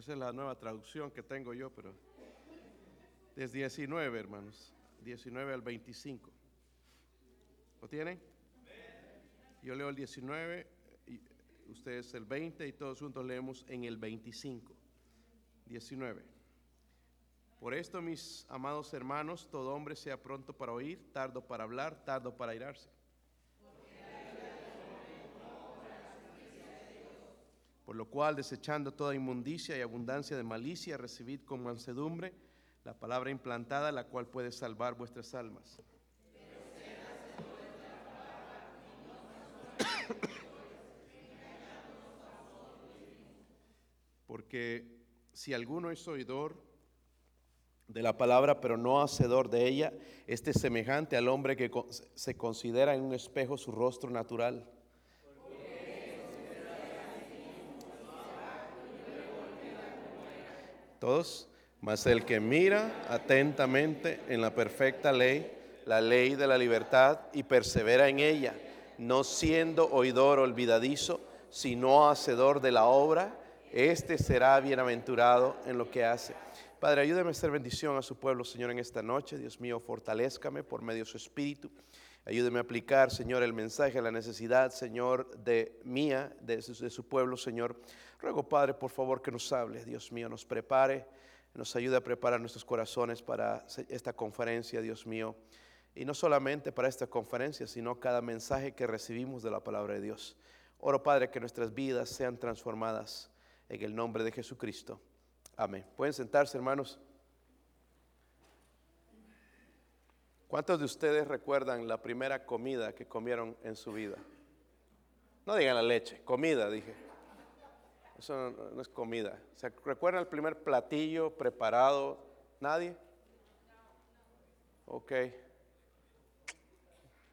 Esa es la nueva traducción que tengo yo, pero es 19, hermanos. 19 al 25. ¿Lo tienen? Yo leo el 19, y ustedes el 20 y todos juntos leemos en el 25. 19. Por esto, mis amados hermanos, todo hombre sea pronto para oír, tardo para hablar, tardo para irarse. Por lo cual, desechando toda inmundicia y abundancia de malicia, recibid con mansedumbre la palabra implantada, la cual puede salvar vuestras almas. Porque si alguno es oidor de la palabra, pero no hacedor de ella, este es semejante al hombre que se considera en un espejo su rostro natural Todos. Mas el que mira atentamente en la perfecta ley, la ley de la libertad, y persevera en ella, no siendo oidor olvidadizo, sino hacedor de la obra, este será bienaventurado en lo que hace. Padre, ayúdame a hacer bendición a su pueblo, Señor, en esta noche. Dios mío, fortalezcame por medio de su espíritu. Ayúdeme a aplicar, Señor, el mensaje, la necesidad, Señor, de mía, de de su pueblo, Señor. Ruego, Padre, por favor, que nos hable, Dios mío, nos prepare, nos ayude a preparar nuestros corazones para esta conferencia, Dios mío. Y no solamente para esta conferencia, sino cada mensaje que recibimos de la palabra de Dios. Oro, Padre, que nuestras vidas sean transformadas en el nombre de Jesucristo. Amén. Pueden sentarse, hermanos. ¿Cuántos de ustedes recuerdan la primera comida que comieron en su vida? No digan la leche, comida, dije. Eso no, es comida. ¿Se recuerdan el primer platillo preparado? ¿Nadie? Ok.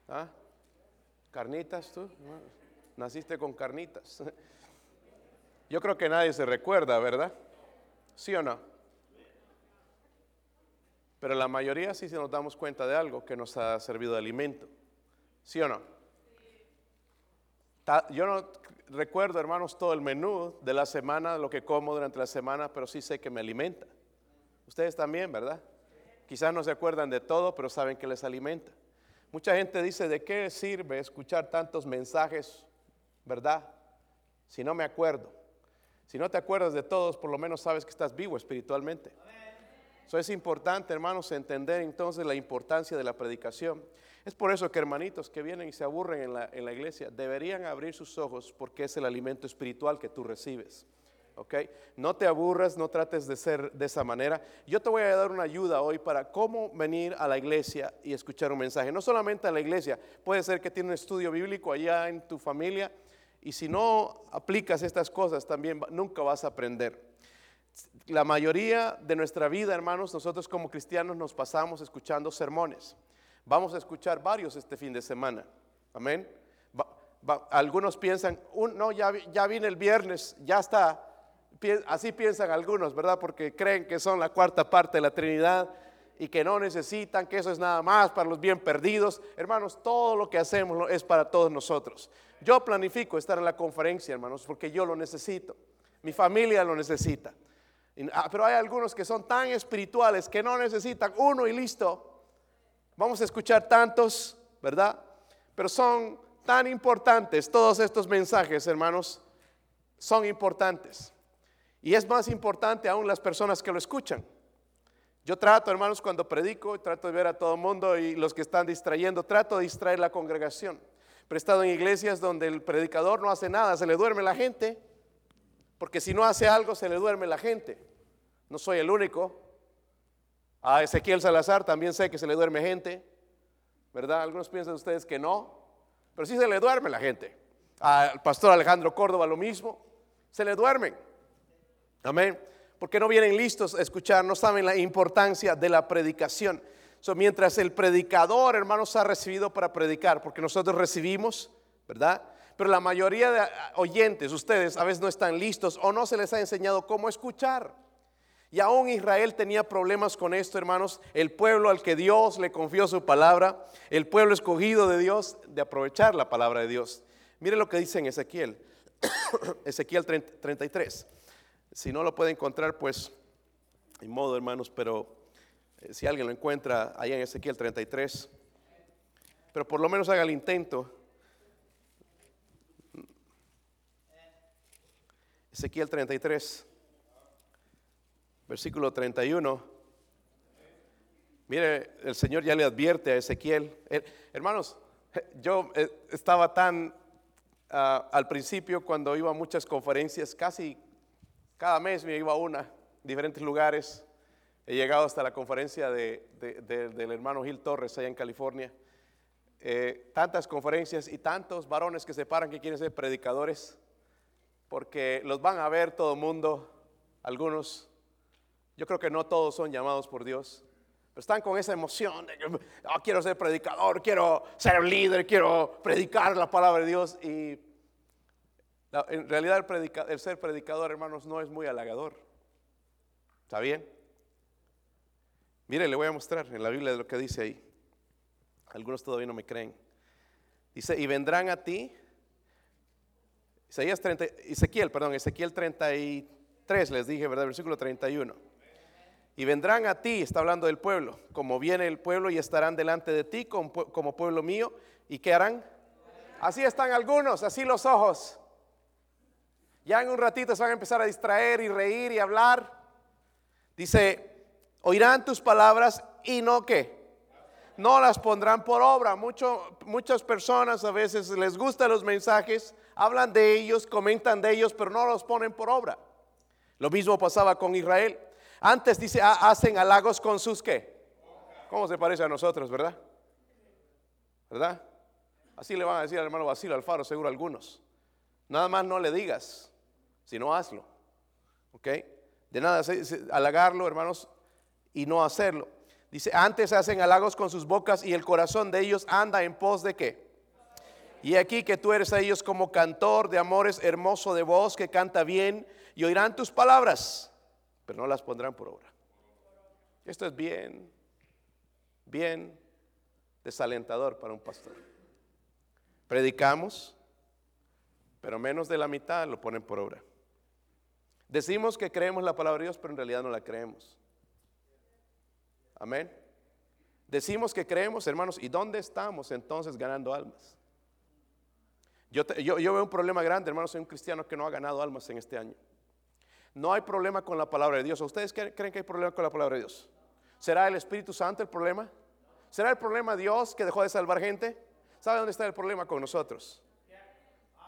¿Ah? ¿Carnitas tú? Naciste con carnitas. Yo creo que nadie se recuerda, ¿verdad? ¿Sí o no? Pero la mayoría sí nos damos cuenta de algo que nos ha servido de alimento. ¿Sí o no? Yo no recuerdo, hermanos, todo el menú de la semana, lo que como durante la semana, pero sí sé que me alimenta. Ustedes también, ¿verdad? Quizás no se acuerdan de todo, pero saben que les alimenta. Mucha gente dice, ¿de qué sirve escuchar tantos mensajes, verdad? Si no me acuerdo. Si no te acuerdas de todos, por lo menos sabes que estás vivo espiritualmente. Eso es importante, hermanos, entender entonces la importancia de la predicación. Es por eso que hermanitos que vienen y se aburren en la, en la iglesia deberían abrir sus ojos porque es el alimento espiritual que tú recibes. ¿ok? No te aburras, no trates de ser de esa manera. Yo te voy a dar una ayuda hoy para cómo venir a la iglesia y escuchar un mensaje. No solamente a la iglesia, puede ser que tiene un estudio bíblico allá en tu familia y si no aplicas estas cosas también nunca vas a aprender. La mayoría de nuestra vida, hermanos, nosotros como cristianos nos pasamos escuchando sermones. Vamos a escuchar varios este fin de semana. Amén. algunos piensan, no, ya, ya vine el viernes, ya está. Así piensan algunos, ¿verdad? Porque creen que son la cuarta parte de la Trinidad y que no necesitan, que eso es nada más para los bien perdidos. Hermanos, todo lo que hacemos es para todos nosotros. Yo planifico estar en la conferencia, hermanos, porque yo lo necesito. Mi familia lo necesita. Ah, pero hay algunos que son tan espirituales que no necesitan uno y listo. Vamos a escuchar tantos, ¿verdad? Pero son tan importantes todos estos mensajes, hermanos, son importantes. Y es más importante aún las personas que lo escuchan. Yo trato, hermanos, cuando predico, trato de ver a todo el mundo y los que están distrayendo, trato de distraer la congregación. Pero he estado en iglesias donde el predicador no hace nada, se le duerme la gente, porque si no hace algo, se le duerme la gente. No soy el único. A Ezequiel Salazar también sé que se le duerme gente, ¿verdad? Algunos piensan ustedes que no, pero sí se le duerme la gente. Al pastor Alejandro Córdoba lo mismo, se le duermen. Amén. Porque no vienen listos a escuchar, no saben la importancia de la predicación. Mientras el predicador, hermanos, ha recibido para predicar, porque nosotros recibimos, ¿verdad? Pero la mayoría de oyentes, ustedes a veces no están listos o no se les ha enseñado cómo escuchar. Y aún Israel tenía problemas con esto, hermanos. El pueblo al que Dios le confió su palabra, el pueblo escogido de Dios, de aprovechar la palabra de Dios. Mire lo que dice en Ezequiel, Ezequiel 33. si no lo puede encontrar, pues, en modo, hermanos, pero eh, si alguien lo encuentra ahí en Ezequiel 33, pero por lo menos haga el intento. Ezequiel 33, versículo 31. Mire, el Señor ya le advierte a Ezequiel. Eh, hermanos, yo eh, estaba tan ah, al principio cuando iba a muchas conferencias, casi cada mes me iba a una, diferentes lugares. He llegado hasta la conferencia del hermano Gil Torres allá en California. Eh, tantas conferencias y tantos varones que se paran que quieren ser predicadores, porque los van a ver todo el mundo, algunos. Yo creo que no todos son llamados por Dios están con esa emoción de que oh, quiero ser predicador, quiero ser líder, quiero predicar la palabra de Dios. Y en realidad el, el ser predicador, hermanos, no es muy halagador. ¿Está bien? Mire, le voy a mostrar en la Biblia lo que dice ahí. Algunos todavía no me creen. Dice, y vendrán a ti. Isaías 30, Ezequiel, perdón, Ezequiel 33 les dije, ¿verdad? Versículo 31. Y vendrán a ti, está hablando del pueblo, como viene el pueblo y estarán delante de ti como, pueblo mío. ¿Y qué harán? Así están algunos, así los ojos. Ya en un ratito se van a empezar a distraer y reír y hablar. Dice, oirán tus palabras y no qué. No las pondrán por obra. Muchas personas a veces les gustan los mensajes, hablan de ellos, comentan de ellos, pero no los ponen por obra. Lo mismo pasaba con Israel. Antes dice, ah, hacen halagos con sus qué. ¿Cómo se parece a nosotros, verdad? ¿Verdad? Así le van a decir al hermano Basilio Alfaro, seguro algunos. Nada más no le digas, sino hazlo. ¿Ok? De nada halagarlo, hermanos, y no hacerlo. Dice, antes hacen halagos con sus bocas y el corazón de ellos anda en pos de qué. Y aquí que tú eres a ellos como cantor de amores, hermoso de voz, que canta bien, y oirán tus palabras pero no las pondrán por obra. Esto es bien, bien desalentador para un pastor. Predicamos, pero menos de la mitad lo ponen por obra. Decimos que creemos la palabra de Dios, pero en realidad no la creemos. Amén. Decimos que creemos, hermanos, ¿y dónde estamos entonces ganando almas? Yo, yo, yo veo un problema grande, hermanos, soy un cristiano que no ha ganado almas en este año. No hay problema con la palabra de Dios. ¿Ustedes creen que hay problema con la palabra de Dios? ¿Será el Espíritu Santo el problema? ¿Será el problema Dios que dejó de salvar gente? ¿Sabe dónde está el problema con nosotros?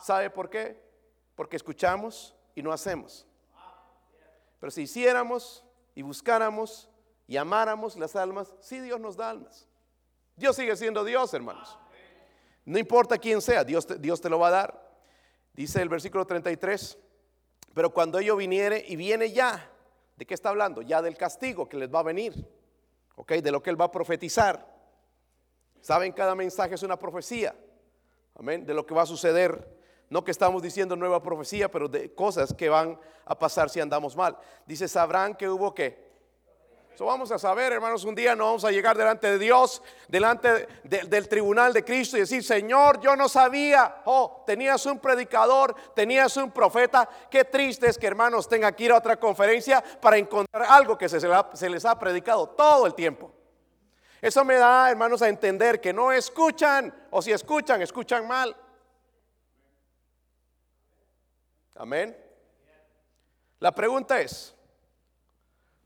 ¿Sabe por qué? Porque escuchamos y no hacemos. Pero si hiciéramos y buscáramos y amáramos las almas, sí Dios nos da almas. Dios sigue siendo Dios, hermanos. No importa quién sea, Dios te lo va a dar. Dice el versículo 33. Pero cuando ello viniere y viene ya, ¿de qué está hablando? Ya del castigo que les va a venir, ¿ok? De lo que él va a profetizar. Saben, cada mensaje es una profecía, amén, de lo que va a suceder. No que estamos diciendo nueva profecía, pero de cosas que van a pasar si andamos mal. Dice, sabrán que hubo que vamos a saber, hermanos, un día no vamos a llegar delante de Dios, delante del tribunal de Cristo y decir, Señor, yo no sabía, oh, tenías un predicador, tenías un profeta. Qué triste es que, hermanos, tenga que ir a otra conferencia para encontrar algo que se les ha predicado todo el tiempo. Eso me da, hermanos, a entender que no escuchan, o si escuchan, escuchan mal. Amén. La pregunta es,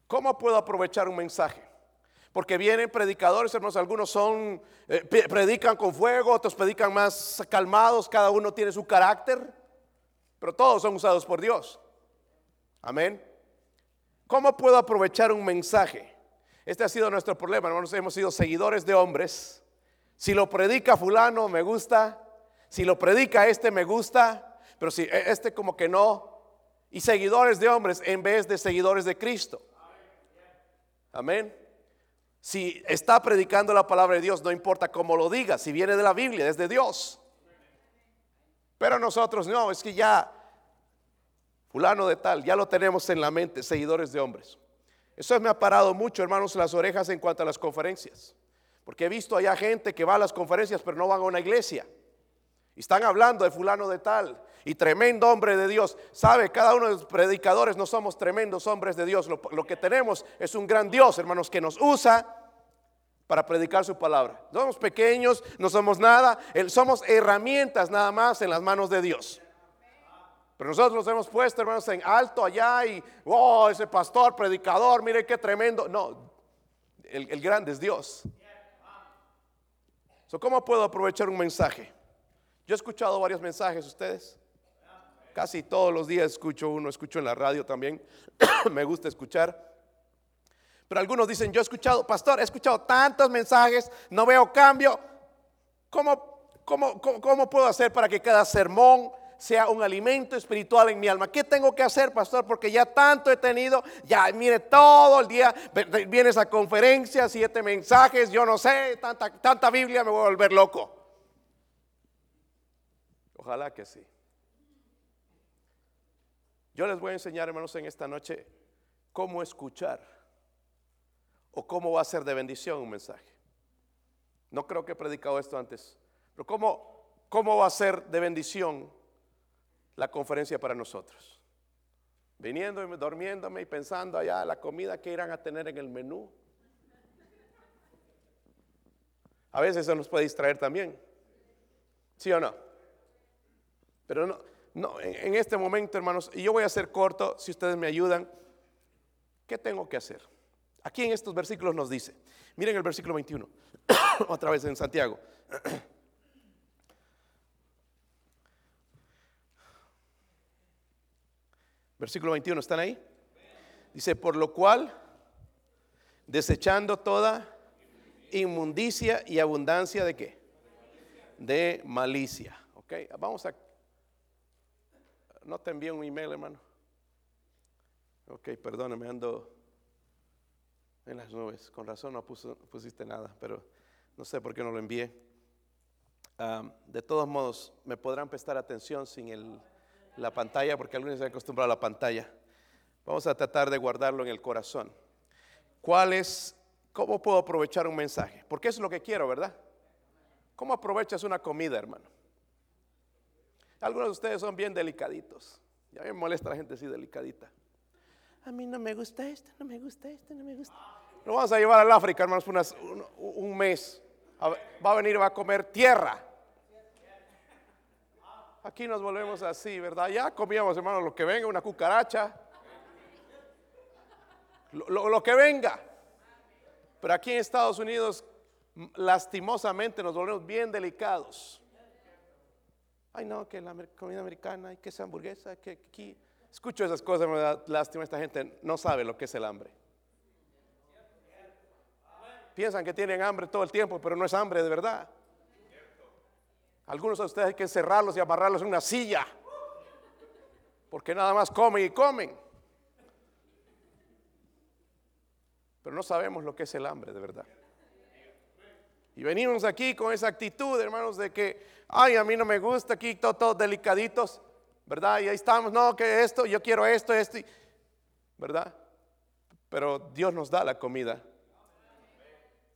¿Cómo puedo aprovechar un mensaje? Porque vienen predicadores, hermanos, algunos son, eh, predican con fuego, otros predican más calmados, cada uno tiene su carácter, pero todos son usados por Dios. Amén. ¿Cómo puedo aprovechar un mensaje? Este ha sido nuestro problema, hermanos, hemos sido seguidores de hombres. Si lo predica fulano, me gusta. Si lo predica este, me gusta. Pero si e, este como que no. Y seguidores de hombres en vez de seguidores de Cristo. Amén. Si está predicando la palabra de Dios, no importa cómo lo diga, si viene de la Biblia, es de Dios. Pero nosotros no, es que ya, fulano de tal, ya lo tenemos en la mente, seguidores de hombres. Eso me ha parado mucho, hermanos, las orejas en cuanto a las conferencias. Porque he visto allá gente que va a las conferencias, pero no van a una iglesia. Y están hablando de fulano de tal. Y tremendo hombre de Dios. Sabe, cada uno de los predicadores no somos tremendos hombres de Dios. Lo, que tenemos es un gran Dios, hermanos, que nos usa para predicar su palabra. Somos pequeños, no somos nada, somos herramientas nada más en las manos de Dios. Pero nosotros nos hemos puesto, hermanos, en alto allá y, oh, ese pastor, predicador, mire qué tremendo. No, el, grande es Dios. ¿Cómo puedo aprovechar un mensaje? Yo he escuchado varios mensajes, ustedes. Casi todos los días escucho uno, escucho en la radio también. Me gusta escuchar. Pero algunos dicen, yo he escuchado, pastor, he escuchado tantos mensajes, no veo cambio. ¿Cómo, cómo, cómo puedo hacer para que cada sermón sea un alimento espiritual en mi alma. ¿Qué tengo que hacer, pastor? Porque ya tanto he tenido, ya mire todo el día, vienes a conferencias, siete mensajes, yo no sé, tanta, tanta Biblia, me voy a volver loco. Ojalá que sí. Yo les voy a enseñar, hermanos, en esta noche cómo escuchar o cómo va a ser de bendición un mensaje. No creo que he predicado esto antes, pero cómo, cómo va a ser de bendición la conferencia para nosotros. Viniendo y durmiéndome y pensando allá la comida que irán a tener en el menú. A veces eso nos puede distraer también. ¿Sí o no? Pero no, no en, este momento, hermanos, y yo voy a ser corto, si ustedes me ayudan, ¿qué tengo que hacer? Aquí en estos versículos nos dice, miren el versículo 21, otra vez en Santiago. Versículo 21, ¿están ahí? Dice, por lo cual, desechando toda inmundicia y abundancia de qué? De malicia. Ok, vamos a... No te envíe un email, hermano. Ok, perdóname, ando en las nubes. Con razón no pusiste nada, pero no sé por qué no lo envié. De todos modos, me podrán prestar atención sin el la pantalla porque algunos se han acostumbrado a la pantalla. Vamos a tratar de guardarlo en el corazón. ¿Cuál es, cómo puedo aprovechar un mensaje? Porque es lo que quiero, ¿verdad? ¿Cómo aprovechas una comida, hermano? Algunos de ustedes son bien delicaditos. Ya me molesta la gente así delicadita. A mí no me gusta esto, no me gusta esto, no me gusta. Lo vamos a llevar al África, hermanos, por un, mes. Va a venir, va a comer tierra. Aquí nos volvemos así, ¿verdad? Ya comíamos, hermano, lo que venga, una cucaracha. Lo, que venga. Pero aquí en Estados Unidos, lastimosamente, nos volvemos bien delicados. Ay, no, que la comida americana, que esa hamburguesa, que aquí. Escucho esas cosas, me da lástima. Esta gente no sabe lo que es el hambre. Piensan que tienen hambre todo el tiempo, pero no es hambre de verdad. Algunos de ustedes hay que encerrarlos y amarrarlos en una silla. Porque nada más comen y comen. Pero no sabemos lo que es el hambre de verdad. Y venimos aquí con esa actitud, hermanos, de que, ay, a mí no me gusta aquí, todos delicaditos, ¿verdad? Y ahí estamos, no, que esto, yo quiero esto, esto, ¿verdad? Pero Dios nos da la comida.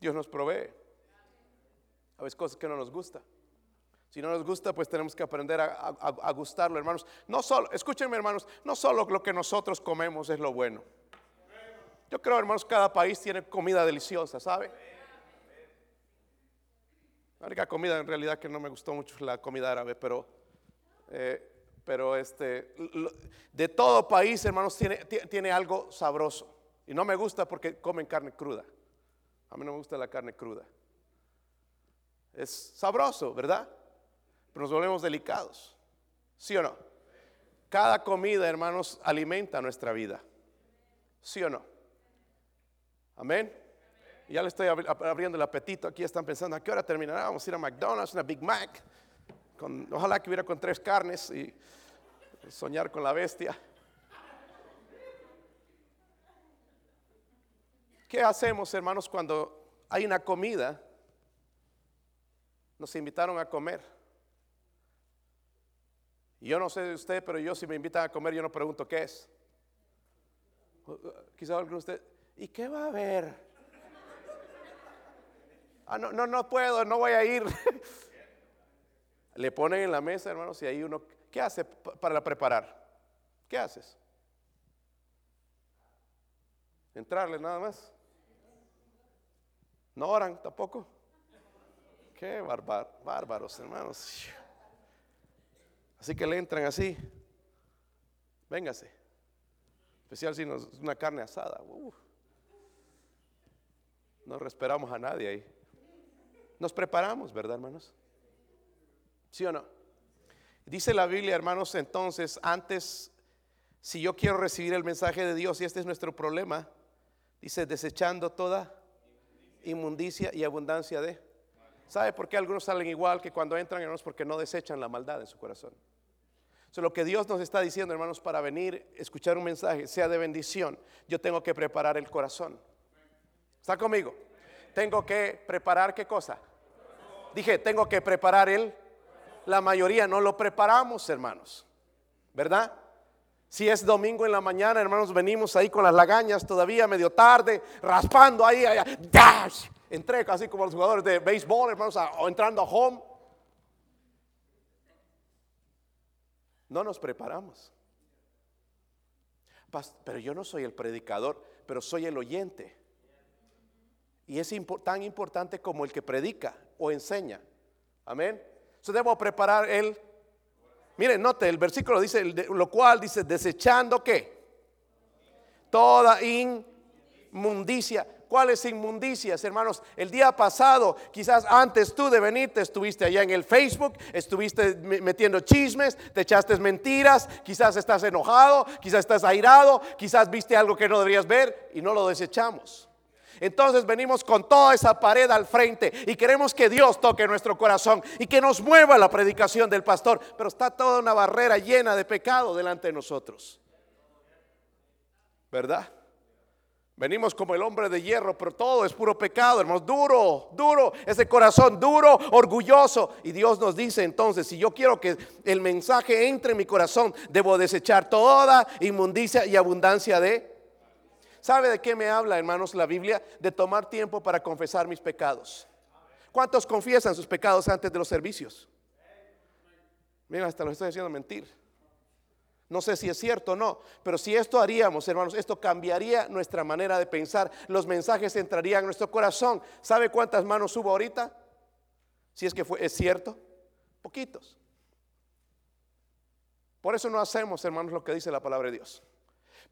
Dios nos provee. A veces cosas que no nos gustan. Si no nos gusta, pues tenemos que aprender a, gustarlo, hermanos. No solo, escúchenme, hermanos, no solo lo que nosotros comemos es lo bueno. Yo creo, hermanos, cada país tiene comida deliciosa, ¿sabe? La única comida en realidad que no me gustó mucho es la comida árabe, pero, eh, pero este, de todo país, hermanos, tiene, tiene algo sabroso. Y no me gusta porque comen carne cruda. A mí no me gusta la carne cruda. Es sabroso, ¿verdad? nos volvemos delicados. ¿Sí o no? Cada comida, hermanos, alimenta nuestra vida. ¿Sí o no? Amén. Ya le estoy abriendo el apetito. Aquí están pensando, ¿a qué hora terminará? Vamos a ir a McDonald's, una Big Mac. Con, ojalá que hubiera con tres carnes y soñar con la bestia. ¿Qué hacemos, hermanos, cuando hay una comida? Nos invitaron a comer. Yo no sé de usted, pero yo si me invitan a comer, yo no pregunto qué es. Quizá alguno de ustedes, ¿y qué va a haber? Ah, no, no, no puedo, no voy a ir. Le ponen en la mesa, hermanos, y ahí uno, ¿qué hace para preparar? ¿Qué haces? Entrarle nada más. No oran tampoco. Qué bárbaros, hermanos. Así que le entran así. Véngase. Especial si nos una carne asada. No esperamos a nadie ahí. Nos preparamos, ¿verdad, hermanos? ¿Sí o no? Dice la Biblia, hermanos, entonces, antes, si yo quiero recibir el mensaje de Dios, y este es nuestro problema, dice, desechando toda inmundicia y abundancia de. ¿Sabe por qué algunos salen igual que cuando entran, hermanos? Porque no desechan la maldad en su corazón. So, lo que Dios nos está diciendo, hermanos, para venir, escuchar un mensaje, sea de bendición, yo tengo que preparar el corazón. ¿Está conmigo? Tengo que preparar qué cosa. Dije, tengo que preparar el. La mayoría no lo preparamos, hermanos. ¿Verdad? Si es domingo en la mañana, hermanos, venimos ahí con las lagañas todavía medio tarde, raspando ahí, dash. Entré casi como los jugadores de béisbol, hermanos, o entrando a home. No nos preparamos. Pero yo no soy el predicador, pero soy el oyente. Y es tan importante como el que predica o enseña. Amén. Yo debo preparar el. Miren, note, el versículo dice, lo cual dice, desechando qué? Toda inmundicia. ¿Cuáles inmundicias, hermanos? El día pasado, quizás antes tú de venir, te estuviste allá en el Facebook, estuviste metiendo chismes, te echaste mentiras, quizás estás enojado, quizás estás airado, quizás viste algo que no deberías ver y no lo desechamos. Entonces venimos con toda esa pared al frente y queremos que Dios toque nuestro corazón y que nos mueva la predicación del pastor. Pero está toda una barrera llena de pecado delante de nosotros. ¿Verdad? Venimos como el hombre de hierro, pero todo es puro pecado, hermanos. Duro, duro, ese corazón duro, orgulloso. Y Dios nos dice entonces, si yo quiero que el mensaje entre en mi corazón, debo desechar toda inmundicia y abundancia de ¿Sabe de qué me habla, hermanos, la Biblia? De tomar tiempo para confesar mis pecados. ¿Cuántos confiesan sus pecados antes de los servicios? Mira, hasta lo estoy haciendo mentir. No sé si es cierto o no, pero si esto haríamos, hermanos, esto cambiaría nuestra manera de pensar. Los mensajes entrarían en nuestro corazón. ¿Sabe cuántas manos hubo ahorita? Si es que fue, es cierto, poquitos. Por eso no hacemos, hermanos, lo que dice la palabra de Dios.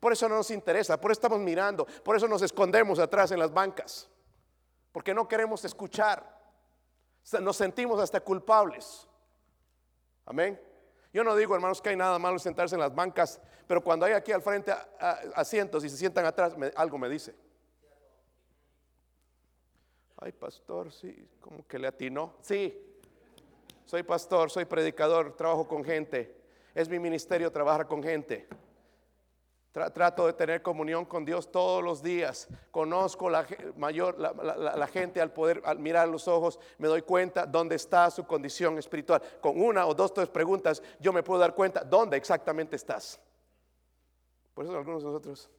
Por eso no nos interesa, por eso estamos mirando, por eso nos escondemos atrás en las bancas, porque no queremos escuchar. Nos sentimos hasta culpables. Amén. Yo no digo, hermanos, que hay nada malo sentarse en las bancas, pero cuando hay aquí al frente asientos y se sientan atrás, algo me dice. Ay, pastor, sí, como que le atinó. Sí, soy pastor, soy predicador, trabajo con gente. Es mi ministerio trabajar con gente. Trato de tener comunión con Dios todos los días. Conozco la, mayor, la, gente al poder mirar los ojos, me doy cuenta dónde está su condición espiritual. Con una o dos, tres preguntas, yo me puedo dar cuenta dónde exactamente estás. Por eso algunos de nosotros.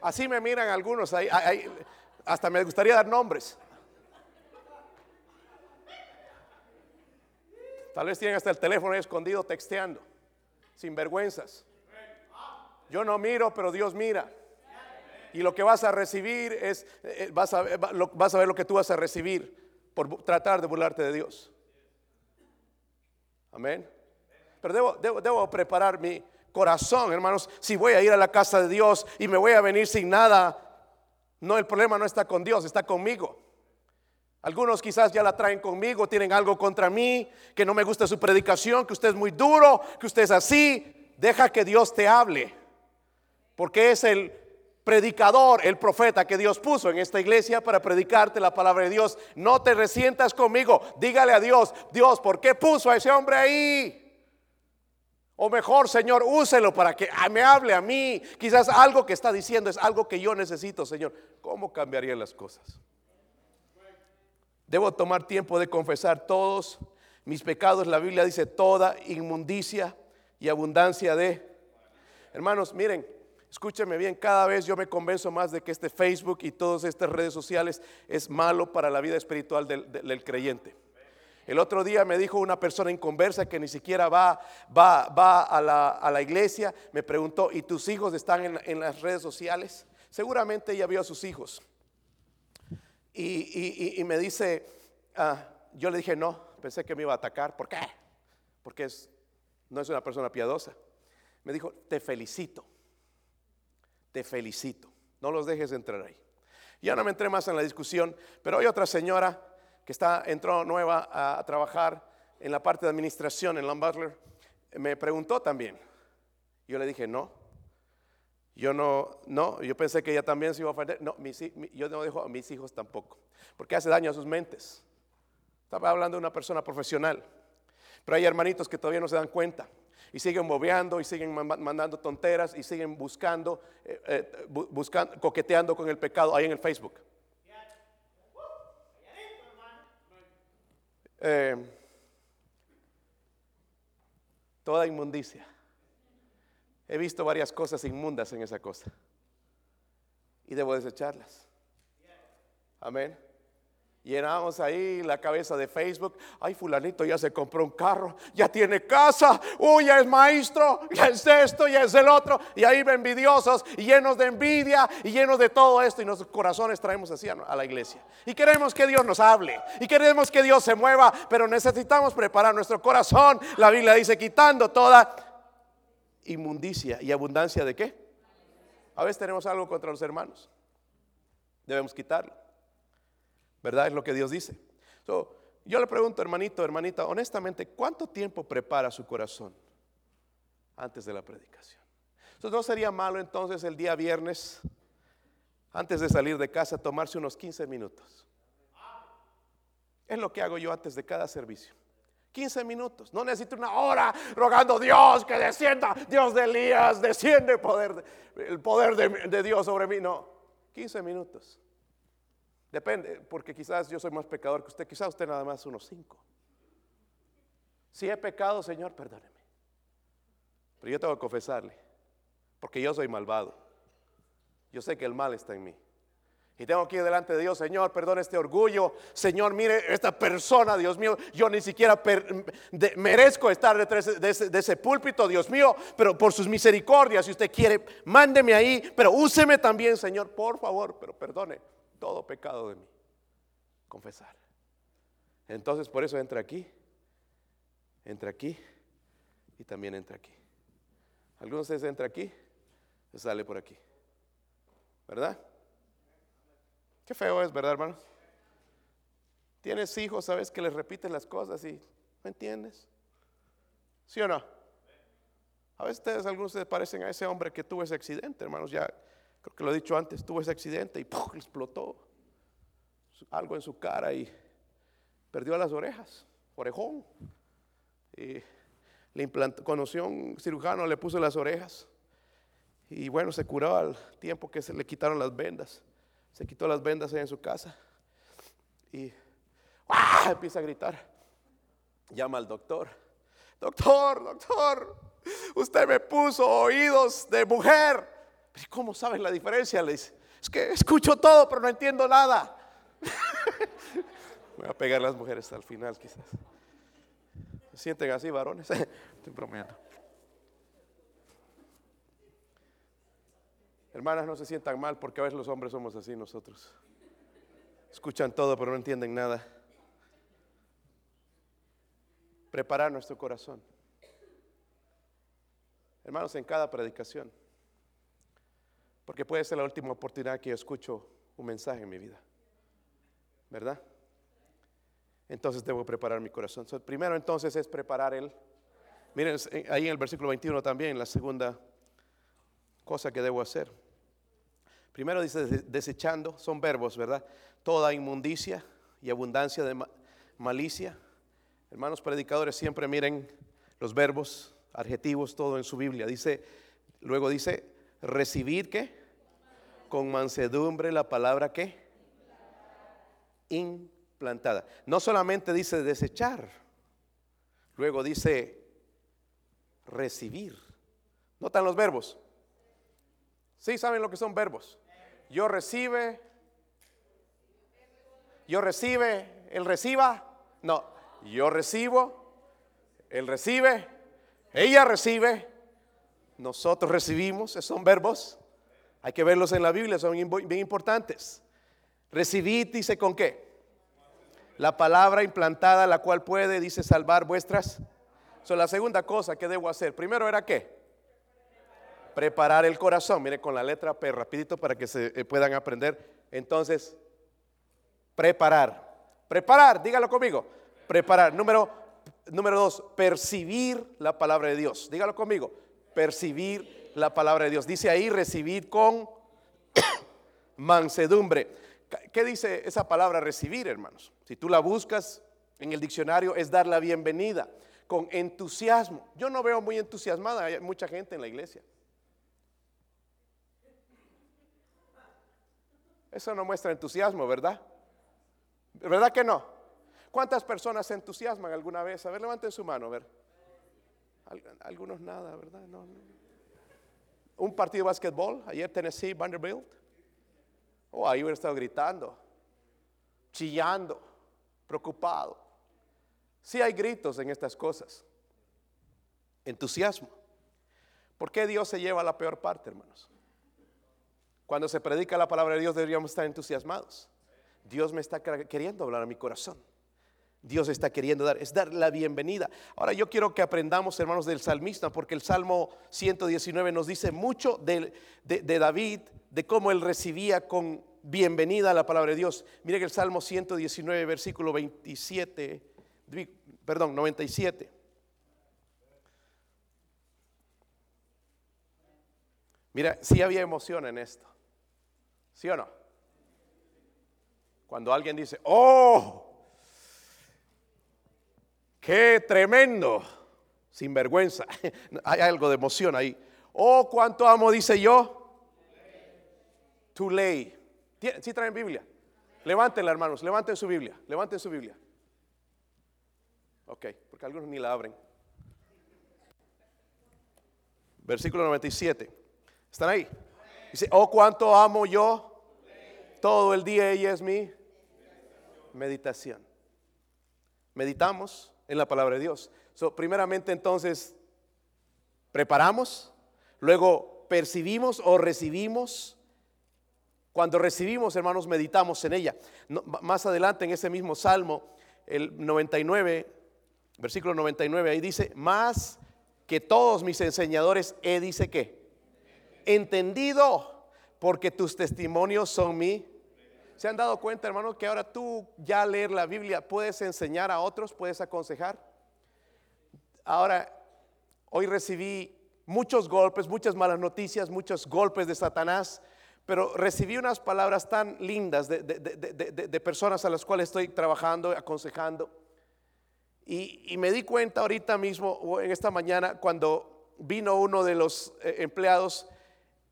Así me miran algunos, hasta me gustaría dar nombres. Tal vez tienen hasta el teléfono escondido texteando, sin vergüenzas. Yo no miro, pero Dios mira. Y lo que vas a recibir es, eh, vas a, vas a ver lo que tú vas a recibir por tratar de burlarte de Dios. Amén. Pero debo, debo, debo preparar mi corazón, hermanos. Si voy a ir a la casa de Dios y me voy a venir sin nada, no, el problema no está con Dios, está conmigo. Algunos quizás ya la traen conmigo, tienen algo contra mí, que no me gusta su predicación, que usted es muy duro, que usted es así. Deja que Dios te hable, porque es el predicador, el profeta que Dios puso en esta iglesia para predicarte la palabra de Dios. No te resientas conmigo, dígale a Dios, Dios, ¿por qué puso a ese hombre ahí? O mejor, Señor, úselo para que me hable a mí. Quizás algo que está diciendo es algo que yo necesito, Señor. ¿Cómo cambiarían las cosas? Debo tomar tiempo de confesar todos mis pecados. La Biblia dice toda inmundicia y abundancia de... Hermanos, miren, escúcheme bien, cada vez yo me convenzo más de que este Facebook y todas estas redes sociales es malo para la vida espiritual del, del creyente. El otro día me dijo una persona en conversa que ni siquiera va, va, va a, la, a, la, iglesia, me preguntó, ¿y tus hijos están en, en las redes sociales? Seguramente ella vio a sus hijos. Y, me dice, ah, yo le dije, no, pensé que me iba a atacar. ¿Por qué? Porque es, no es una persona piadosa. Me dijo, te felicito, te felicito. No los dejes entrar ahí. Ya no me entré más en la discusión, pero hay otra señora que está, entró nueva a, trabajar en la parte de administración en Butler, me preguntó también. Yo le dije, no, yo no, no, yo pensé que ella también se iba a ofender. No, mis, yo no dejo a mis hijos tampoco, porque hace daño a sus mentes. Estaba hablando de una persona profesional, pero hay hermanitos que todavía no se dan cuenta y siguen moviendo y siguen mandando tonteras y siguen buscando, eh, eh, buscando, coqueteando con el pecado ahí en el Facebook. Eh, toda inmundicia. He visto varias cosas inmundas en esa cosa. Y debo desecharlas. Amén. Llenamos ahí la cabeza de Facebook. Ay, fulanito ya se compró un carro, ya tiene casa, uy, ya es maestro, ya es esto, ya es el otro. Y ahí envidiosos y llenos de envidia y llenos de todo esto. Y nuestros corazones traemos así a la iglesia. Y queremos que Dios nos hable. Y queremos que Dios se mueva. Pero necesitamos preparar nuestro corazón. La Biblia dice, quitando toda inmundicia y abundancia de qué. A veces tenemos algo contra los hermanos. Debemos quitarlo. ¿Verdad? Es lo que Dios dice. yo le pregunto, hermanito, hermanita, honestamente, ¿cuánto tiempo prepara su corazón antes de la predicación? Entonces, ¿no sería malo entonces el día viernes, antes de salir de casa, tomarse unos 15 minutos? Es lo que hago yo antes de cada servicio. 15 minutos. No necesito una hora rogando a Dios que descienda. Dios de Elías, desciende el poder, el poder de, de Dios sobre mí. No, 15 minutos. Depende, porque quizás yo soy más pecador que usted, quizás usted nada más unos cinco. Si he pecado, Señor, perdóneme. Pero yo tengo que confesarle, porque yo soy malvado. Yo sé que el mal está en mí. Y tengo que ir delante de Dios, Señor, perdona este orgullo. Señor, mire esta persona, Dios mío, yo ni siquiera merezco estar detrás de ese, púlpito, Dios mío, pero por sus misericordias, si usted quiere, mándeme ahí, pero úseme también, Señor, por favor, pero perdone todo pecado de mí. Confesar. Entonces por eso entra aquí, entra aquí y también entra aquí. Algunos de ustedes entra aquí sale por aquí. ¿Verdad? Qué feo es, ¿verdad, hermanos? Tienes hijos, sabes que les repiten las cosas y ¿me entiendes? ¿Sí o no? A veces ustedes, algunos ustedes parecen a ese hombre que tuvo ese accidente, hermanos. Ya creo que lo he dicho antes, tuvo ese accidente y explotó algo en su cara y perdió las orejas, orejón. Y le implantó, conoció un cirujano, le puso las orejas y bueno, se curó al tiempo que se le quitaron las vendas. Se quitó las vendas ahí en su casa y empieza a gritar. Llama al doctor. Doctor, doctor, usted me puso oídos de mujer. ¿Cómo sabes la diferencia? Le dice, es que escucho todo, pero no entiendo nada. Voy a pegar las mujeres al final, quizás. ¿Se sienten así, varones? Estoy bromeando. Hermanas, no se sientan mal porque a veces los hombres somos así nosotros. Escuchan todo, pero no entienden nada. Preparar nuestro corazón. Hermanos, en cada predicación porque puede ser la última oportunidad que yo escucho un mensaje en mi vida. ¿Verdad? Entonces debo preparar mi corazón. primero entonces es preparar el... Miren, ahí en el versículo 21 también, la segunda cosa que debo hacer. Primero dice desechando, son verbos, ¿verdad? Toda inmundicia y abundancia de malicia. Hermanos predicadores, siempre miren los verbos, adjetivos, todo en su Biblia. Dice, luego dice, recibir qué? Con mansedumbre la palabra qué? Implantada. No solamente dice desechar, luego dice recibir. ¿Notan los verbos? Sí, saben lo que son verbos. Yo recibe, yo recibe, él reciba. No, yo recibo, él recibe, ella recibe, nosotros recibimos, esos son verbos. Hay que verlos en la Biblia, son bien importantes. Recibid, dice con qué? La palabra implantada, la cual puede, dice, salvar vuestras. So, la segunda cosa que debo hacer, primero era qué? Preparar el corazón. Mire con la letra P, rapidito para que se eh, puedan aprender. Entonces, preparar. Preparar, dígalo conmigo. Preparar. Número, número dos, percibir la palabra de Dios. Dígalo conmigo. Percibir la palabra de Dios. Dice ahí, recibir con mansedumbre. ¿Qué dice esa palabra recibir, hermanos? Si tú la buscas en el diccionario, es dar la bienvenida con entusiasmo. Yo no veo muy entusiasmada, hay mucha gente en la iglesia. Eso no muestra entusiasmo, ¿verdad? ¿Verdad que no? ¿Cuántas personas se entusiasman alguna vez? A ver, levanten su mano, a ver. Algunos nada, ¿verdad? No, Un partido de básquetbol, ayer Tennessee, Vanderbilt. Oh, ahí hubiera estado gritando, chillando, preocupado. Sí hay gritos en estas cosas. Entusiasmo. ¿Por qué Dios se lleva la peor parte, hermanos? Cuando se predica la palabra de Dios deberíamos estar entusiasmados. Dios me está queriendo hablar a mi corazón. Dios está queriendo dar, es dar la bienvenida. Ahora yo quiero que aprendamos, hermanos, del salmista, porque el Salmo 119 nos dice mucho de, de, David, de cómo él recibía con bienvenida la palabra de Dios. Mire que el Salmo 119, versículo 27, perdón, 97. Mira, si había emoción en esto. ¿Sí o no? Cuando alguien dice, oh, Qué tremendo, sin vergüenza. Hay algo de emoción ahí. Oh, cuánto amo, dice yo. To lay. ¿Sí traen Biblia? Levántenla, hermanos, levanten su Biblia, levanten su Biblia. Ok, porque algunos ni la abren. Versículo 97. ¿Están ahí? Dice, oh, cuánto amo yo. Todo el día ella es mi meditación. Meditamos en la palabra de Dios. primeramente entonces, preparamos, luego percibimos o recibimos. Cuando recibimos, hermanos, meditamos en ella. más adelante en ese mismo Salmo, el 99, versículo 99, ahí dice, más que todos mis enseñadores he, dice que, entendido, porque tus testimonios son mi ¿Se han dado cuenta, hermano, que ahora tú ya leer la Biblia puedes enseñar a otros, puedes aconsejar? Ahora, hoy recibí muchos golpes, muchas malas noticias, muchos golpes de Satanás, pero recibí unas palabras tan lindas de, personas a las cuales estoy trabajando, aconsejando. Y, me di cuenta ahorita mismo, en esta mañana, cuando vino uno de los eh, empleados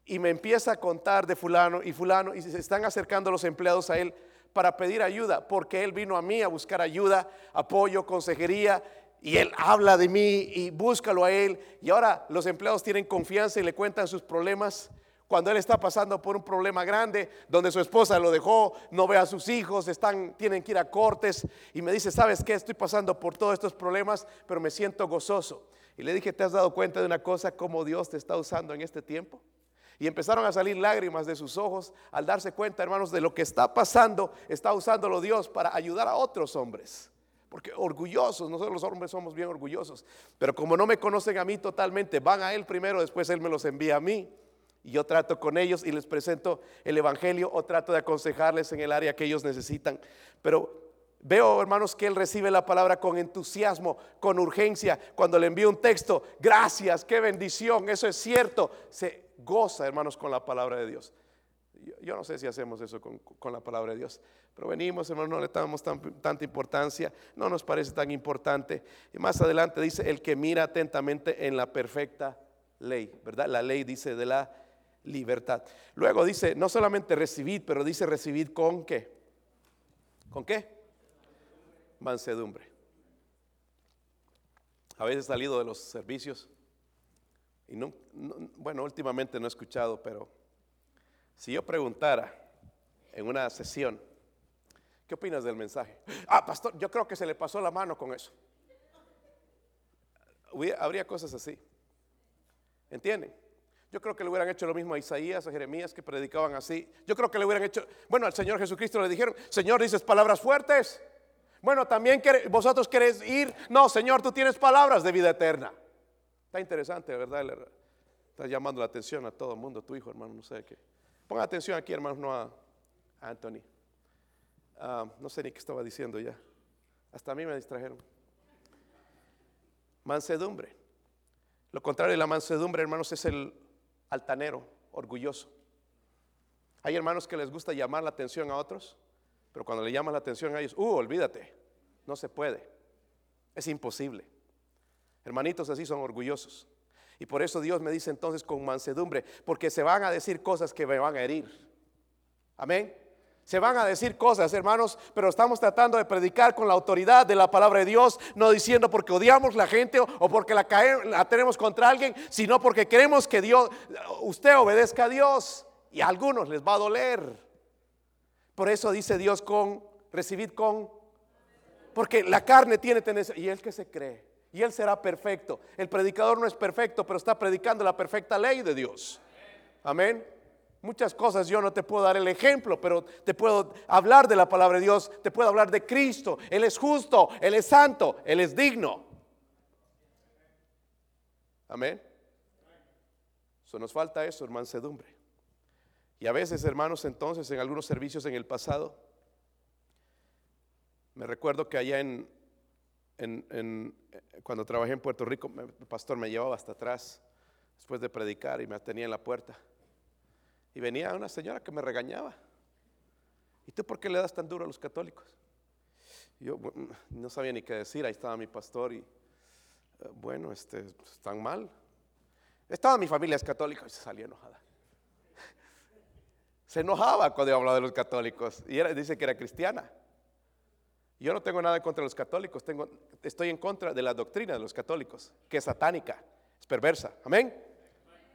y me empieza a contar de fulano y fulano y se están acercando los empleados a él para pedir ayuda, porque él vino a mí a buscar ayuda, apoyo, consejería, y él habla de mí y búscalo a él. Y ahora los empleados tienen confianza y le cuentan sus problemas. Cuando él está pasando por un problema grande, donde su esposa lo dejó, no ve a sus hijos, están, tienen que ir a cortes, y me dice, ¿sabes qué? Estoy pasando por todos estos problemas, pero me siento gozoso. Y le dije, ¿te has dado cuenta de una cosa, cómo Dios te está usando en este tiempo? Y empezaron a salir lágrimas de sus ojos al darse cuenta, hermanos, de lo que está pasando. Está usándolo Dios para ayudar a otros hombres. Porque orgullosos, nosotros los hombres somos bien orgullosos. Pero como no me conocen a mí totalmente, van a Él primero, después Él me los envía a mí. Y yo trato con ellos y les presento el Evangelio o trato de aconsejarles en el área que ellos necesitan. Pero Veo, hermanos, que él recibe la palabra con entusiasmo, con urgencia. Cuando le envío un texto, gracias, qué bendición, eso es cierto. Se goza, hermanos, con la palabra de Dios. Yo, no sé si hacemos eso con, la palabra de Dios, pero venimos, hermanos, no le damos tanta importancia, no nos parece tan importante. Y más adelante dice, el que mira atentamente en la perfecta ley, ¿verdad? La ley dice de la libertad. Luego dice, no solamente recibir, pero dice recibir con qué. ¿Con qué? Mansedumbre. A veces salido de los servicios y no, bueno, últimamente no he escuchado, pero Si yo preguntara en una sesión, ¿qué opinas del mensaje? Ah, pastor, yo creo que se le pasó la mano con eso. Habría cosas así. ¿Entienden? Yo creo que le hubieran hecho lo mismo a Isaías, a Jeremías, que predicaban así. Yo creo que le hubieran hecho, bueno, al Señor Jesucristo le dijeron, Señor, dices palabras fuertes. Bueno, también vosotros queréis ir. No, Señor, tú tienes palabras de vida eterna. Está interesante, ¿verdad? Está llamando la atención a todo el mundo, tu hijo, hermano, no sé qué. Ponga atención aquí, hermano, no a, Anthony. Ah, no sé ni qué estaba diciendo ya. Hasta a mí me distrajeron. Mansedumbre. Lo contrario de la mansedumbre, hermanos, es el altanero, orgulloso. Hay hermanos que les gusta llamar la atención a otros, pero cuando le llaman la atención a ellos, uh, olvídate, no se puede. Es imposible. Hermanitos así son orgullosos. Y por eso Dios me dice entonces con mansedumbre, porque se van a decir cosas que me van a herir. Amén. Se van a decir cosas, hermanos, pero estamos tratando de predicar con la autoridad de la palabra de Dios, no diciendo porque odiamos la gente o, porque la, tenemos contra alguien, sino porque queremos que Dios, usted obedezca a Dios y a algunos les va a doler. Por eso dice Dios con, recibid con, porque la carne tiene tendencia, y el que se cree, y él será perfecto. El predicador no es perfecto, pero está predicando la perfecta ley de Dios. Amén. Muchas cosas yo no te puedo dar el ejemplo, pero te puedo hablar de la palabra de Dios, te puedo hablar de Cristo. Él es justo, Él es santo, Él es digno. Amén. Eso nos falta eso, mansedumbre. Y a veces, hermanos, entonces en algunos servicios en el pasado, me recuerdo que allá en, en, cuando trabajé en Puerto Rico, el pastor me llevaba hasta atrás después de predicar y me tenía en la puerta. Y venía una señora que me regañaba. ¿Y tú por qué le das tan duro a los católicos? Yo no sabía ni qué decir, ahí estaba mi pastor y, eh, bueno, este, están mal. Estaba mi familia es católica y se salió enojada. Se enojaba cuando yo hablaba de los católicos y dice que era cristiana. Yo no tengo nada contra los católicos, tengo, estoy en contra de la doctrina de los católicos, que es satánica, es perversa. Amén.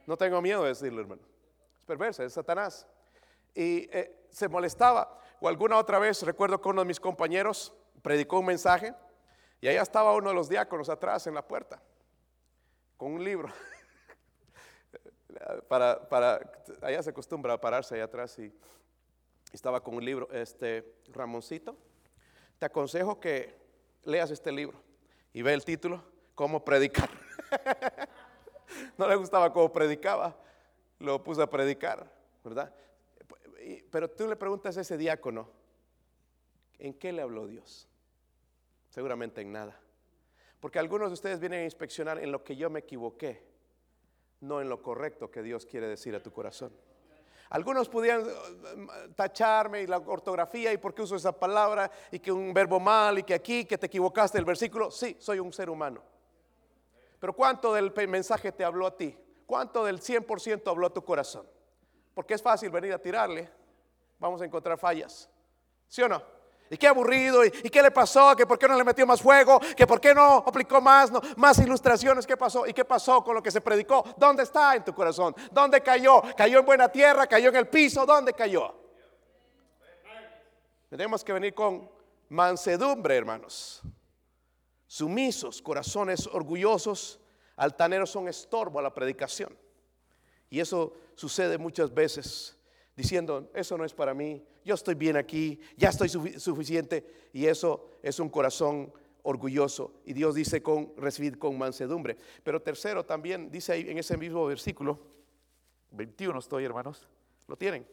No tengo miedo de decirlo, hermano perversa, es Satanás. Y eh, se molestaba. O alguna otra vez, recuerdo que uno de mis compañeros predicó un mensaje y allá estaba uno de los diáconos atrás en la puerta, con un libro. para, para, allá se acostumbra a pararse allá atrás y estaba con un libro. Este, Ramoncito, te aconsejo que leas este libro y ve el título, Cómo predicar. no le gustaba cómo predicaba lo puso a predicar, ¿verdad? Pero tú le preguntas a ese diácono, ¿en qué le habló Dios? Seguramente en nada. Porque algunos de ustedes vienen a inspeccionar en lo que yo me equivoqué, no en lo correcto que Dios quiere decir a tu corazón. Algunos pudieran uh, tacharme y la ortografía y por qué uso esa palabra y que un verbo mal y que aquí, que te equivocaste el versículo. Sí, soy un ser humano. Pero ¿cuánto del mensaje te habló a ti? ¿Cuánto del 100% habló tu corazón? Porque es fácil venir a tirarle. Vamos a encontrar fallas. ¿Sí o no? ¿Y qué aburrido? ¿Y, qué le pasó? ¿Que por qué no le metió más fuego? ¿Que por qué no aplicó más, no, más ilustraciones? ¿Qué pasó? ¿Y qué pasó con lo que se predicó? ¿Dónde está en tu corazón? ¿Dónde cayó? ¿Cayó en buena tierra? ¿Cayó en el piso? ¿Dónde cayó? Tenemos que venir con mansedumbre, hermanos. Sumisos, corazones orgullosos, altaneros son estorbo a la predicación. Y eso sucede muchas veces diciendo, eso no es para mí, yo estoy bien aquí, ya estoy suficiente. Y eso es un corazón orgulloso. Y Dios dice con recibir con mansedumbre. Pero tercero también dice ahí en ese mismo versículo, 21 estoy hermanos, ¿lo tienen?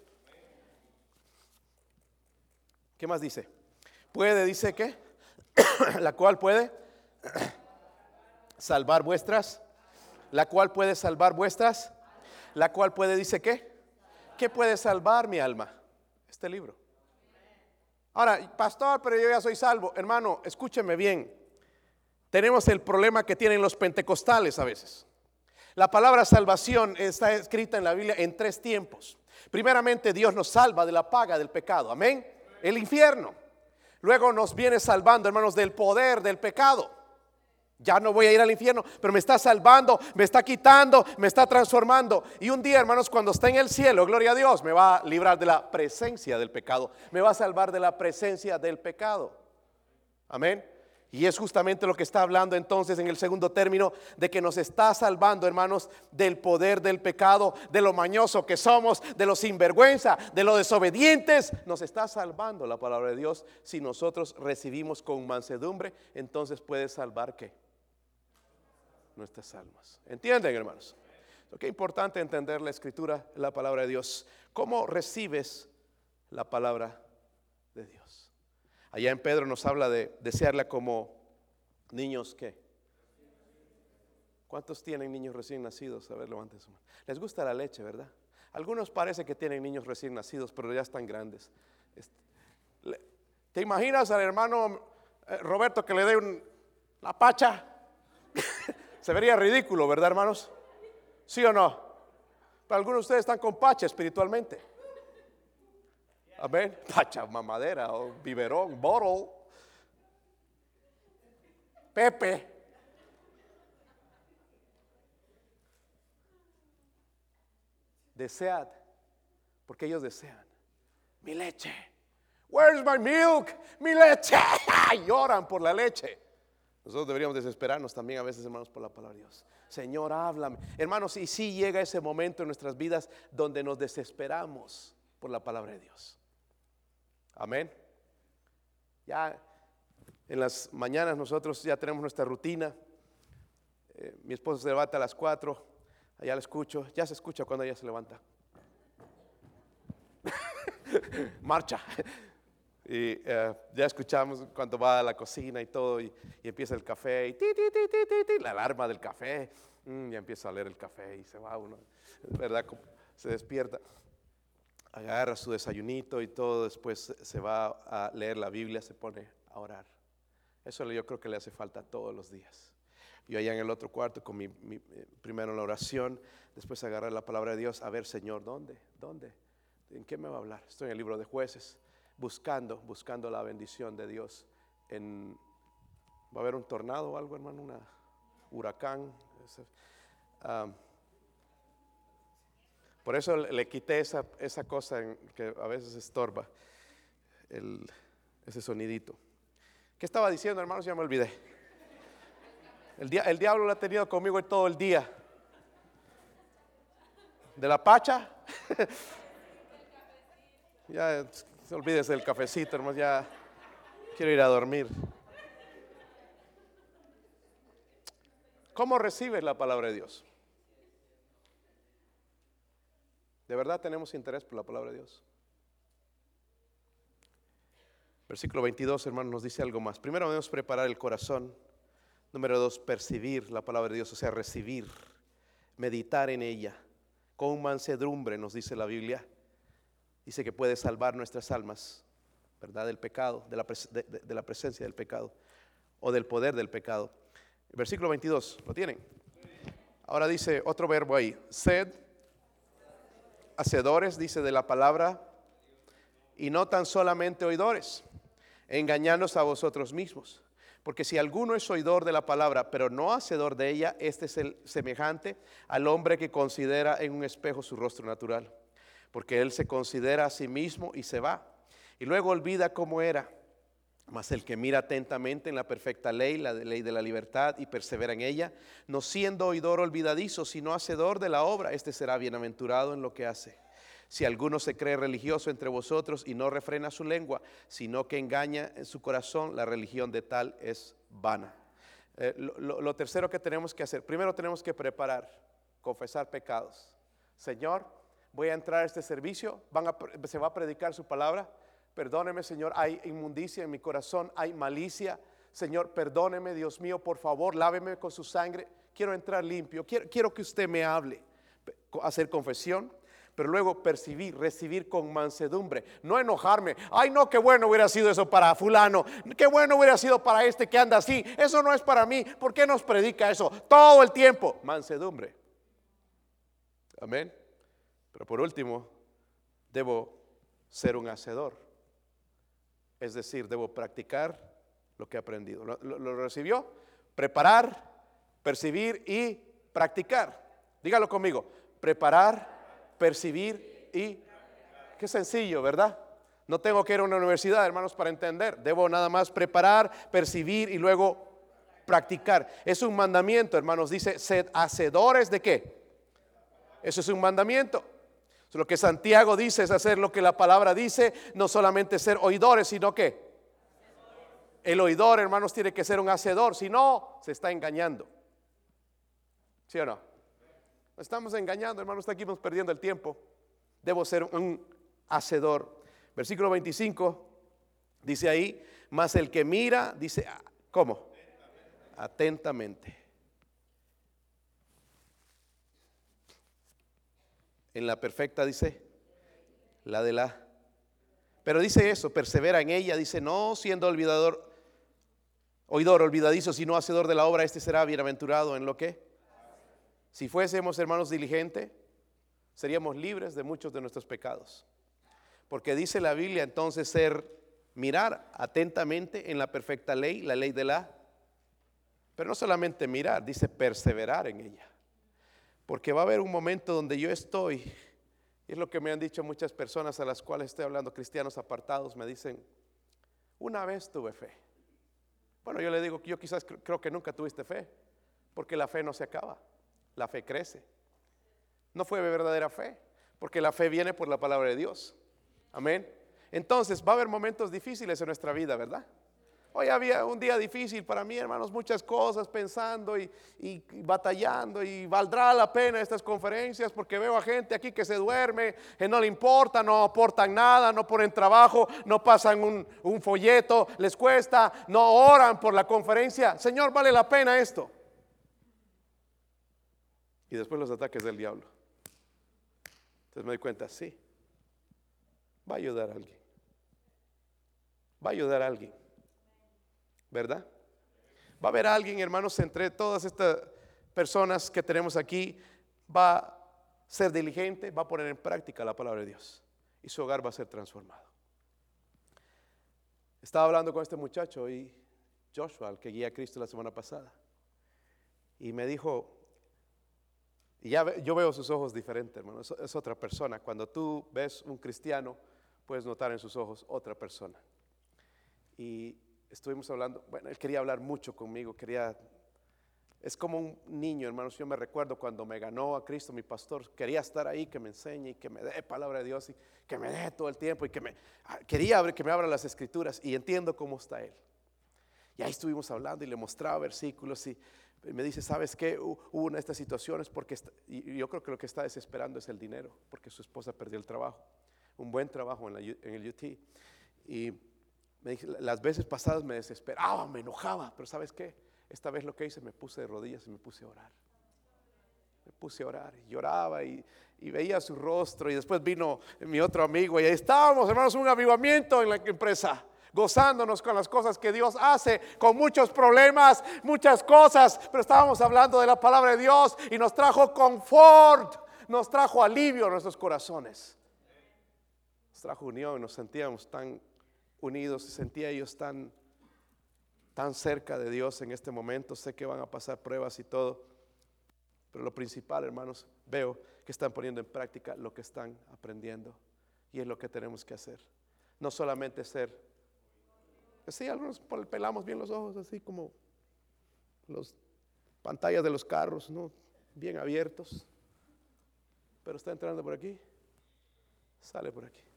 ¿Qué más dice? Puede, dice que, la cual puede salvar vuestras, la cual puede salvar vuestras, la cual puede, dice qué, ¿qué puede salvar mi alma? Este libro. Ahora, pastor, pero yo ya soy salvo. Hermano, escúcheme bien. Tenemos el problema que tienen los pentecostales a veces. La palabra salvación está escrita en la Biblia en tres tiempos. Primeramente, Dios nos salva de la paga del pecado. Amén. El infierno. Luego nos viene salvando, hermanos, del poder del pecado. Ya no voy a ir al infierno, pero me está salvando, me está quitando, me está transformando. Y un día, hermanos, cuando esté en el cielo, gloria a Dios, me va a librar de la presencia del pecado, me va a salvar de la presencia del pecado. Amén. Y es justamente lo que está hablando entonces en el segundo término, de que nos está salvando, hermanos, del poder del pecado, de lo mañoso que somos, de lo sinvergüenza, de lo desobedientes. Nos está salvando la palabra de Dios. Si nosotros recibimos con mansedumbre, entonces puede salvar qué? Nuestras almas. ¿Entienden, hermanos? Lo que es importante entender la escritura, la palabra de Dios. ¿Cómo recibes la palabra de Dios? Allá en Pedro nos habla de desearla como niños que. ¿Cuántos tienen niños recién nacidos? A ver, levanten su mano. Les gusta la leche, ¿verdad? Algunos parece que tienen niños recién nacidos, pero ya están grandes. Este, ¿Te imaginas al hermano eh, Roberto que le dé un, la pacha? Se vería ridículo, ¿verdad, hermanos? ¿Sí o no? Pero algunos de ustedes están con pacha espiritualmente. Amén. Pacha, mamadera o biberón, bottle. Pepe. Desead, porque ellos desean mi leche. Where's my milk? Mi leche. Lloran por la leche. Nosotros deberíamos desesperarnos también a veces, hermanos, por la palabra de Dios. Señor, háblame. Hermanos, y si llega ese momento en nuestras vidas donde nos desesperamos por la palabra de Dios. Amén. Ya en las mañanas nosotros ya tenemos nuestra rutina. Eh, mi esposo se levanta a las 4, allá la escucho, ya se escucha cuando ella se levanta. Marcha. Y eh, ya escuchamos cuando va a la cocina y todo, y, empieza el café, y la alarma del café, mm, ya empieza a leer el café y se va uno, ¿verdad? Se despierta agarra su desayunito y todo, después se va a leer la Biblia, se pone a orar. Eso yo creo que le hace falta todos los días. Yo allá en el otro cuarto con mi, eh, primero la oración, después agarrar la palabra de Dios, a ver Señor, ¿dónde? ¿Dónde? ¿En qué me va a hablar? Estoy en el libro de jueces, buscando, buscando la bendición de Dios. En, ¿Va a haber un tornado o algo, hermano? Un huracán. Ah, por eso le quité esa, esa cosa que a veces estorba, ese sonidito. ¿Qué estaba diciendo, hermanos? Ya me olvidé. El, el diablo lo ha tenido conmigo todo el día. ¿De la pacha? ya olvídese del cafecito, hermanos. Ya quiero ir a dormir. ¿Cómo recibes la palabra de Dios? ¿De verdad tenemos interés por la palabra de Dios? Versículo 22, hermano, nos dice algo más. Primero debemos preparar el corazón. Número dos, percibir la palabra de Dios, o sea, recibir, meditar en ella. Con mansedumbre, nos dice la Biblia. Dice que puede salvar nuestras almas, ¿verdad? Del pecado, de la, de la presencia del pecado o del poder del pecado. Versículo 22, ¿lo tienen? Ahora dice otro verbo ahí, sed hacedores, dice, de la palabra, y no tan solamente oidores, engañándonos a vosotros mismos. Porque si alguno es oidor de la palabra, pero no hacedor de ella, este es el semejante al hombre que considera en un espejo su rostro natural. Porque él se considera a sí mismo y se va. Y luego olvida cómo era. Mas el que mira atentamente en la perfecta ley, la ley de la libertad, y persevera en ella, no siendo oidor olvidadizo, sino hacedor de la obra, este será bienaventurado en lo que hace. Si alguno se cree religioso entre vosotros y no refrena su lengua, sino que engaña en su corazón, la religión de tal es vana. Eh, lo, tercero que tenemos que hacer, primero tenemos que preparar, confesar pecados. Señor, voy a entrar a este servicio, se va a predicar su palabra Perdóneme, Señor, hay inmundicia en mi corazón, hay malicia. Señor, perdóneme, Dios mío, por favor, láveme con su sangre. Quiero entrar limpio. Quiero, que usted me hable. Hacer confesión, pero luego percibir, recibir con mansedumbre, no enojarme. Ay, no, qué bueno hubiera sido eso para fulano, qué bueno hubiera sido para este que anda así. Eso no es para mí. ¿Por qué nos predica eso todo el tiempo? Mansedumbre. Amén. Pero por último, debo ser un hacedor. Es decir, debo practicar lo que he aprendido. ¿Lo, recibió? Preparar, percibir y practicar. Dígalo conmigo. Preparar, percibir y... Qué sencillo, ¿verdad? No tengo que ir a una universidad, hermanos, para entender. Debo nada más preparar, percibir y luego practicar. Es un mandamiento, hermanos. Dice, sed hacedores de qué? Eso es un mandamiento. Lo que Santiago dice es hacer lo que la palabra dice, no solamente ser oidores, sino que el oidor, hermanos, tiene que ser un hacedor, si no, se está engañando. ¿Sí o no? Estamos engañando, hermanos, aquí estamos perdiendo el tiempo. Debo ser un hacedor. Versículo 25 dice ahí, más el que mira, dice, ¿cómo? Atentamente. En la perfecta dice, la de la. Pero dice eso, persevera en ella, dice, no siendo olvidador, oidor, olvidadizo, sino hacedor de la obra, este será bienaventurado en lo que. Si fuésemos hermanos diligentes, seríamos libres de muchos de nuestros pecados. Porque dice la Biblia entonces ser, mirar atentamente en la perfecta ley, la ley de la... Pero no solamente mirar, dice perseverar en ella. Porque va a haber un momento donde yo estoy, y es lo que me han dicho muchas personas a las cuales estoy hablando, cristianos apartados, me dicen, una vez tuve fe. Bueno, yo le digo que yo quizás creo que nunca tuviste fe, porque la fe no se acaba, la fe crece. No fue verdadera fe, porque la fe viene por la palabra de Dios. Amén. Entonces va a haber momentos difíciles en nuestra vida, ¿verdad? Hoy había un día difícil para mí, hermanos, muchas cosas pensando y, batallando y valdrá la pena estas conferencias porque veo a gente aquí que se duerme, que no le importa, no aportan nada, no ponen trabajo, no pasan un, un folleto, les cuesta, no oran por la conferencia. Señor, vale la pena esto. Y después los ataques del diablo. Entonces me doy cuenta, sí, va a ayudar a alguien. Va a ayudar a alguien. ¿Verdad? Va a haber alguien, hermanos, entre todas estas personas que tenemos aquí, va a ser diligente, va a poner en práctica la palabra de Dios y su hogar va a ser transformado. Estaba hablando con este muchacho y Joshua, que guía a Cristo la semana pasada, y me dijo, y ya yo veo sus ojos diferentes, hermano, es otra persona. Cuando tú ves un cristiano, puedes notar en sus ojos otra persona. Y estuvimos hablando, bueno, él quería hablar mucho conmigo, quería, es como un niño, hermanos, yo me recuerdo cuando me ganó a Cristo mi pastor, quería estar ahí, que me enseñe y que me dé palabra de Dios y que me dé todo el tiempo y que me, ah, quería que me abra las escrituras y entiendo cómo está él. Y ahí estuvimos hablando y le mostraba versículos y me dice, ¿sabes qué? Hubo una de estas situaciones porque y yo creo que lo que está desesperando es el dinero, porque su esposa perdió el trabajo, un buen trabajo en, en el UT. Y las veces pasadas me desesperaba, me enojaba, pero ¿sabes qué? Esta vez lo que hice, me puse de rodillas y me puse a orar. Me puse a orar y lloraba y, veía su rostro y después vino mi otro amigo y ahí estábamos, hermanos, un avivamiento en la empresa gozándonos con las cosas que Dios hace, con muchos problemas, muchas cosas, pero estábamos hablando de la palabra de Dios y nos trajo confort, nos trajo alivio a nuestros corazones, nos trajo unión y nos sentíamos tan unidos, se sentía ellos tan, tan cerca de Dios en este momento. Sé que van a pasar pruebas y todo, pero lo principal, hermanos, veo que están poniendo en práctica lo que están aprendiendo y es lo que tenemos que hacer. No solamente ser, sí, algunos pelamos bien los ojos, así como las pantallas de los carros, ¿no? bien abiertos, pero está entrando por aquí, sale por aquí.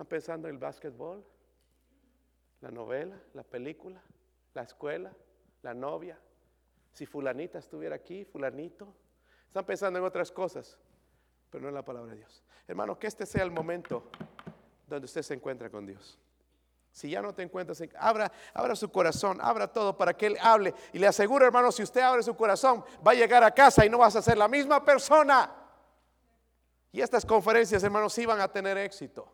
¿Están pensando en el básquetbol? ¿La novela? ¿La película? ¿La escuela? ¿La novia? Si fulanita estuviera aquí, fulanito. Están pensando en otras cosas, pero no en la palabra de Dios. Hermano, que este sea el momento donde usted se encuentra con Dios. Si ya no te encuentras, abra, abra su corazón, abra todo para que Él hable. Y le aseguro, hermano, si usted abre su corazón, va a llegar a casa y no vas a ser la misma persona. Y estas conferencias, hermanos, sí van a tener éxito.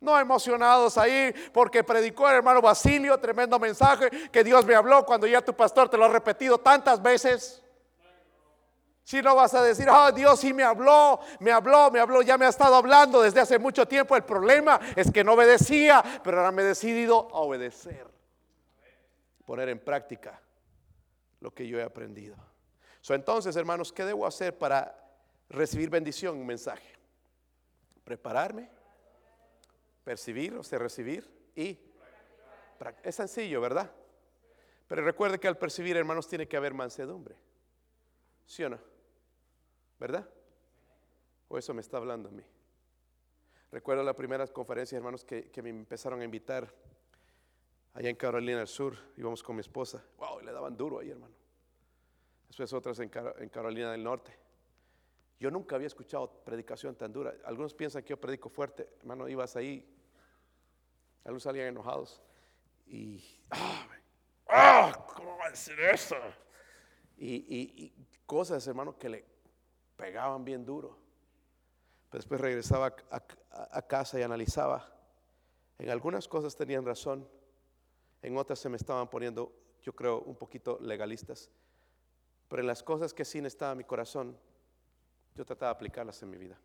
No emocionados ahí porque predicó el hermano Basilio, tremendo mensaje que Dios me habló cuando ya tu pastor te lo ha repetido tantas veces. Si no vas a decir, oh Dios sí me habló, me habló, me habló, ya me ha estado hablando desde hace mucho tiempo. El problema es que no obedecía, pero ahora me he decidido a obedecer, poner en práctica lo que yo he aprendido. So, entonces, hermanos, ¿qué debo hacer para recibir bendición? Un mensaje. Prepararme, percibir, o sea, recibir y es sencillo, ¿verdad? Pero recuerde que al percibir, hermanos, tiene que haber mansedumbre. ¿Sí o no? ¿Verdad? O eso me está hablando a mí. Recuerdo las primeras conferencias, hermanos, que, me empezaron a invitar allá en Carolina del Sur. Íbamos con mi esposa. Wow, le daban duro ahí, hermano. Después otras en, en Carolina del Norte. Yo nunca había escuchado predicación tan dura. Algunos piensan que yo predico fuerte. Hermano, ibas ahí. Algunos salían enojados. Y, ah, ah, ¿cómo va a decir eso? Y, cosas, hermano, que le pegaban bien duro. Pero después regresaba a, casa y analizaba. En algunas cosas tenían razón, en otras se me estaban poniendo, yo creo, un poquito legalistas. Pero en las cosas que sí estaba mi corazón, yo trataba de aplicarlas en mi vida.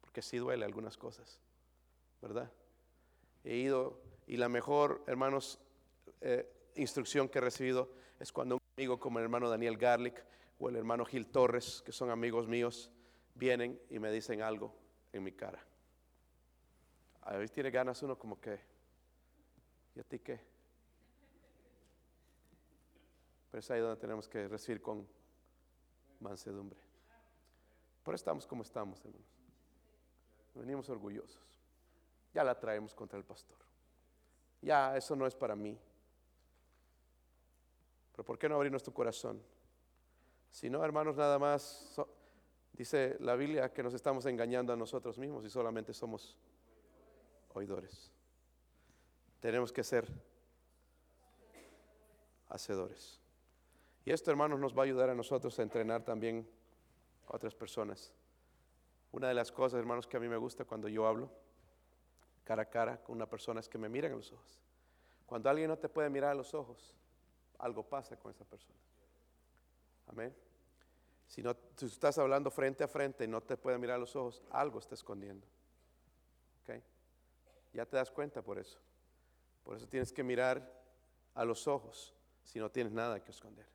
Porque sí duele algunas cosas, ¿verdad? He ido y la mejor, hermanos, eh, instrucción que he recibido es cuando un amigo como el hermano Daniel Garlic o el hermano Gil Torres, que son amigos míos, vienen y me dicen algo en mi cara. A veces tiene ganas uno como que, ¿y a ti qué? Pero es ahí donde tenemos que recibir con mansedumbre. Por eso estamos como estamos, hermanos. Venimos orgullosos. Ya la traemos contra el pastor ya eso no es para mí. Pero ¿por qué no abrir nuestro corazón? Si no, hermanos, nada más, dice la Biblia que nos estamos engañando a nosotros mismos y solamente somos oidores. Tenemos que ser hacedores. Y esto, hermanos, nos va a ayudar a nosotros a entrenar también a otras personas. Una de las cosas, hermanos, que a mí me gusta cuando yo hablo, cara a cara con una persona es que me miren a los ojos. Cuando alguien no te puede mirar a los ojos, algo pasa con esa persona. Amén. Si no, tú estás hablando frente a frente y no te puede mirar a los ojos, algo está escondiendo. ¿Okay? Ya te das cuenta por eso. Por eso tienes que mirar a los ojos si no tienes nada que esconder.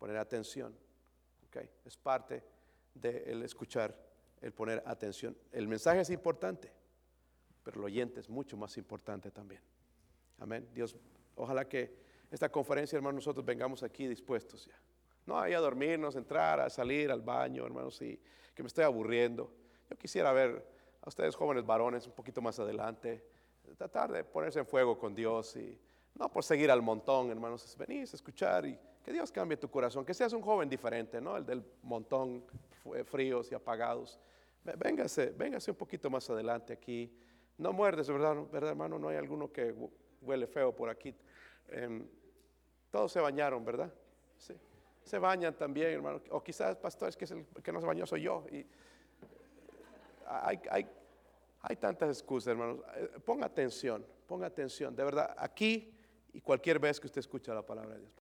Poner atención. ¿Okay? Es parte del escuchar, el poner atención. El mensaje es importante pero el oyente es mucho más importante también. Amén. Dios, ojalá que esta conferencia, hermanos, nosotros vengamos aquí dispuestos ya. No ahí a dormirnos, entrar, a salir al baño, hermanos, y que me estoy aburriendo. Yo quisiera ver a ustedes jóvenes varones un poquito más adelante, tratar de ponerse en fuego con Dios y no por seguir al montón, hermanos, venís a escuchar y que Dios cambie tu corazón, que seas un joven diferente, ¿no? El del montón fríos y apagados. Véngase, véngase un poquito más adelante aquí no muerdes, ¿verdad? ¿verdad, hermano? No hay alguno que huele feo por aquí. Em, todos se bañaron, ¿verdad? Sí. Se bañan también, hermano. O quizás, pastor, es que, el que no se bañó soy yo. Hay, hay, hay tantas excusas, hermanos. Eh, ponga atención, ponga atención. De verdad, aquí y cualquier vez que usted escucha la palabra de Dios.